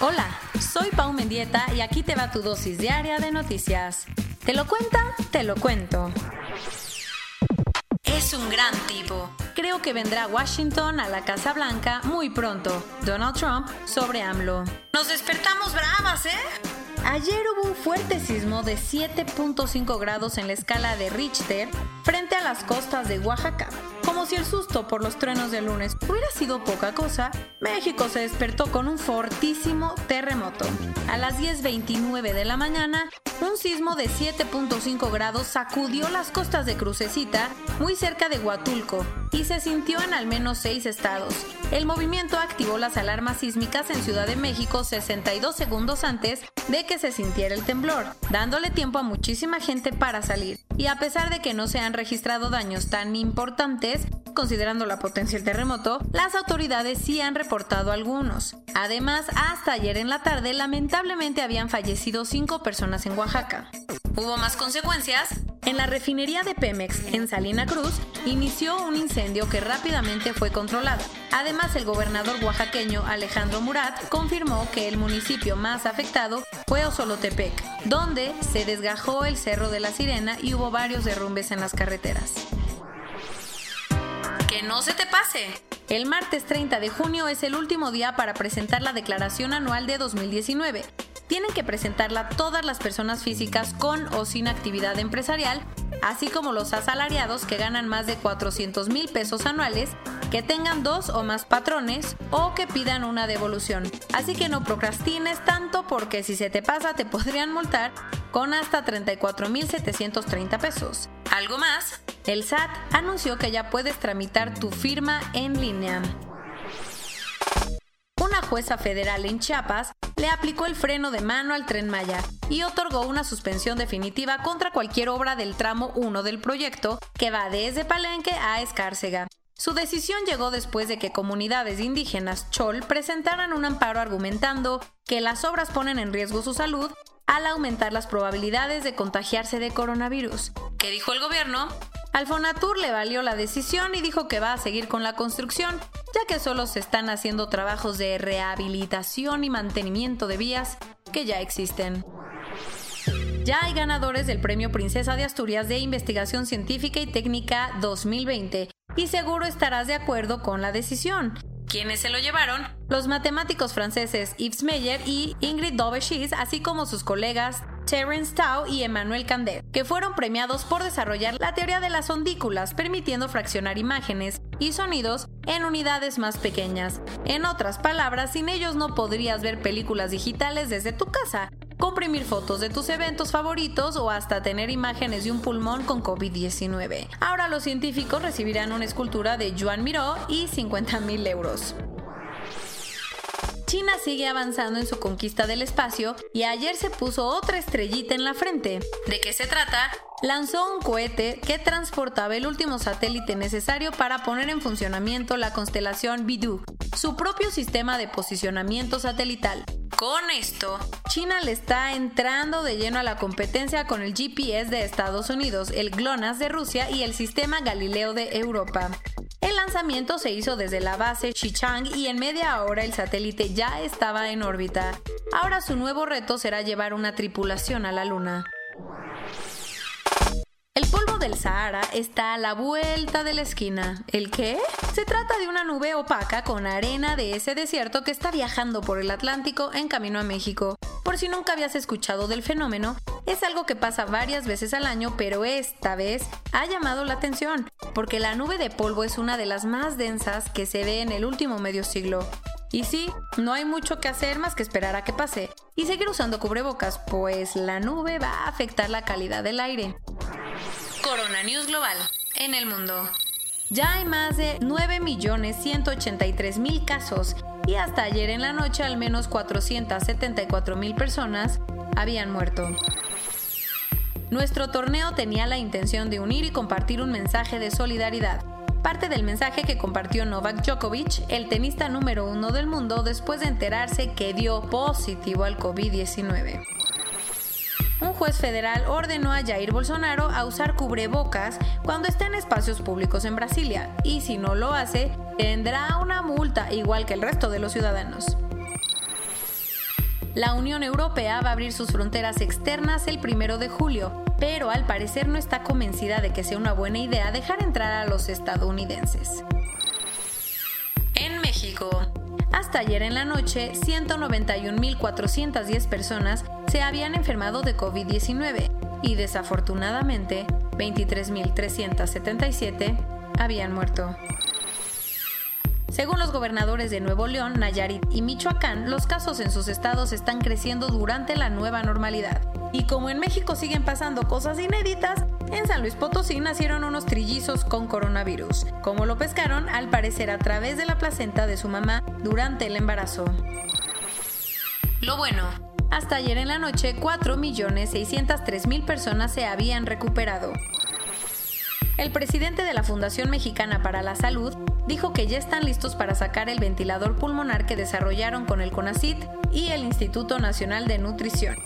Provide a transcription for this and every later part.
Hola, soy Pau Mendieta y aquí te va tu dosis diaria de noticias. ¿Te lo cuenta? Te lo cuento. Es un gran tipo. Creo que vendrá Washington a la Casa Blanca muy pronto. Donald Trump sobre AMLO. Nos despertamos bravas, ¿eh? Ayer hubo un fuerte sismo de 7.5 grados en la escala de Richter frente a las costas de Oaxaca. Si el susto por los truenos del lunes hubiera sido poca cosa, México se despertó con un fortísimo terremoto. A las 10.29 de la mañana, un sismo de 7.5 grados sacudió las costas de Crucecita, muy cerca de Huatulco, y se sintió en al menos seis estados. El movimiento activó las alarmas sísmicas en Ciudad de México 62 segundos antes de que se sintiera el temblor, dándole tiempo a muchísima gente para salir. Y a pesar de que no se han registrado daños tan importantes, considerando la potencia del terremoto, las autoridades sí han reportado algunos. Además, hasta ayer en la tarde, lamentablemente habían fallecido cinco personas en Oaxaca. ¿Hubo más consecuencias? En la refinería de Pemex, en Salina Cruz, inició un incendio que rápidamente fue controlado. Además, el gobernador oaxaqueño Alejandro Murat confirmó que el municipio más afectado fue Osolotepec, donde se desgajó el Cerro de la Sirena y hubo varios derrumbes en las carreteras. No se te pase. El martes 30 de junio es el último día para presentar la declaración anual de 2019 tienen que presentarla todas las personas físicas con o sin actividad empresarial, así como los asalariados que ganan más de 400 mil pesos anuales, que tengan dos o más patrones o que pidan una devolución. Así que no procrastines tanto porque si se te pasa te podrían multar con hasta 34 mil 730 pesos. ¿Algo más? El SAT anunció que ya puedes tramitar tu firma en línea. Una jueza federal en Chiapas le aplicó el freno de mano al tren Maya y otorgó una suspensión definitiva contra cualquier obra del tramo 1 del proyecto que va desde Palenque a Escárcega. Su decisión llegó después de que comunidades indígenas Chol presentaran un amparo argumentando que las obras ponen en riesgo su salud al aumentar las probabilidades de contagiarse de coronavirus. ¿Qué dijo el gobierno? Al Fonatur le valió la decisión y dijo que va a seguir con la construcción, ya que solo se están haciendo trabajos de rehabilitación y mantenimiento de vías que ya existen. Ya hay ganadores del Premio Princesa de Asturias de Investigación Científica y Técnica 2020 y seguro estarás de acuerdo con la decisión. ¿Quiénes se lo llevaron? Los matemáticos franceses Yves Meyer y Ingrid Daubechies, así como sus colegas Terence Tao y Emmanuel Candet, que fueron premiados por desarrollar la teoría de las ondículas, permitiendo fraccionar imágenes y sonidos en unidades más pequeñas. En otras palabras, sin ellos no podrías ver películas digitales desde tu casa, comprimir fotos de tus eventos favoritos o hasta tener imágenes de un pulmón con COVID-19. Ahora los científicos recibirán una escultura de Joan Miró y 50 mil euros. China sigue avanzando en su conquista del espacio y ayer se puso otra estrellita en la frente. ¿De qué se trata? Lanzó un cohete que transportaba el último satélite necesario para poner en funcionamiento la constelación Bidu, su propio sistema de posicionamiento satelital. Con esto, China le está entrando de lleno a la competencia con el GPS de Estados Unidos, el GLONASS de Rusia y el sistema Galileo de Europa. El lanzamiento se hizo desde la base Xichang y en media hora el satélite ya estaba en órbita. Ahora su nuevo reto será llevar una tripulación a la Luna. Del Sahara está a la vuelta de la esquina. ¿El qué? Se trata de una nube opaca con arena de ese desierto que está viajando por el Atlántico en camino a México. Por si nunca habías escuchado del fenómeno, es algo que pasa varias veces al año, pero esta vez ha llamado la atención, porque la nube de polvo es una de las más densas que se ve en el último medio siglo. Y sí, no hay mucho que hacer más que esperar a que pase y seguir usando cubrebocas, pues la nube va a afectar la calidad del aire. Corona News Global en el mundo. Ya hay más de 9.183.000 casos y hasta ayer en la noche al menos 474.000 personas habían muerto. Nuestro torneo tenía la intención de unir y compartir un mensaje de solidaridad. Parte del mensaje que compartió Novak Djokovic, el tenista número uno del mundo, después de enterarse que dio positivo al COVID-19 un juez federal ordenó a Jair Bolsonaro a usar cubrebocas cuando esté en espacios públicos en Brasilia y si no lo hace, tendrá una multa igual que el resto de los ciudadanos. La Unión Europea va a abrir sus fronteras externas el primero de julio, pero al parecer no está convencida de que sea una buena idea dejar entrar a los estadounidenses. En México, hasta ayer en la noche, 191.410 personas se habían enfermado de COVID-19 y desafortunadamente 23.377 habían muerto. Según los gobernadores de Nuevo León, Nayarit y Michoacán, los casos en sus estados están creciendo durante la nueva normalidad. Y como en México siguen pasando cosas inéditas, en San Luis Potosí nacieron unos trillizos con coronavirus. Como lo pescaron, al parecer a través de la placenta de su mamá durante el embarazo. Lo bueno, hasta ayer en la noche 4.603.000 personas se habían recuperado. El presidente de la Fundación Mexicana para la Salud dijo que ya están listos para sacar el ventilador pulmonar que desarrollaron con el CONACIT y el Instituto Nacional de Nutrición.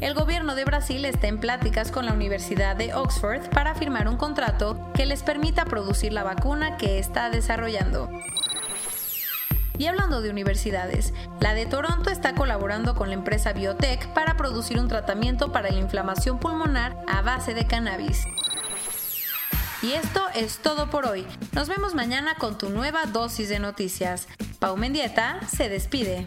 El gobierno de Brasil está en pláticas con la Universidad de Oxford para firmar un contrato que les permita producir la vacuna que está desarrollando. Y hablando de universidades, la de Toronto está colaborando con la empresa Biotech para producir un tratamiento para la inflamación pulmonar a base de cannabis. Y esto es todo por hoy. Nos vemos mañana con tu nueva dosis de noticias. Pau Mendieta se despide.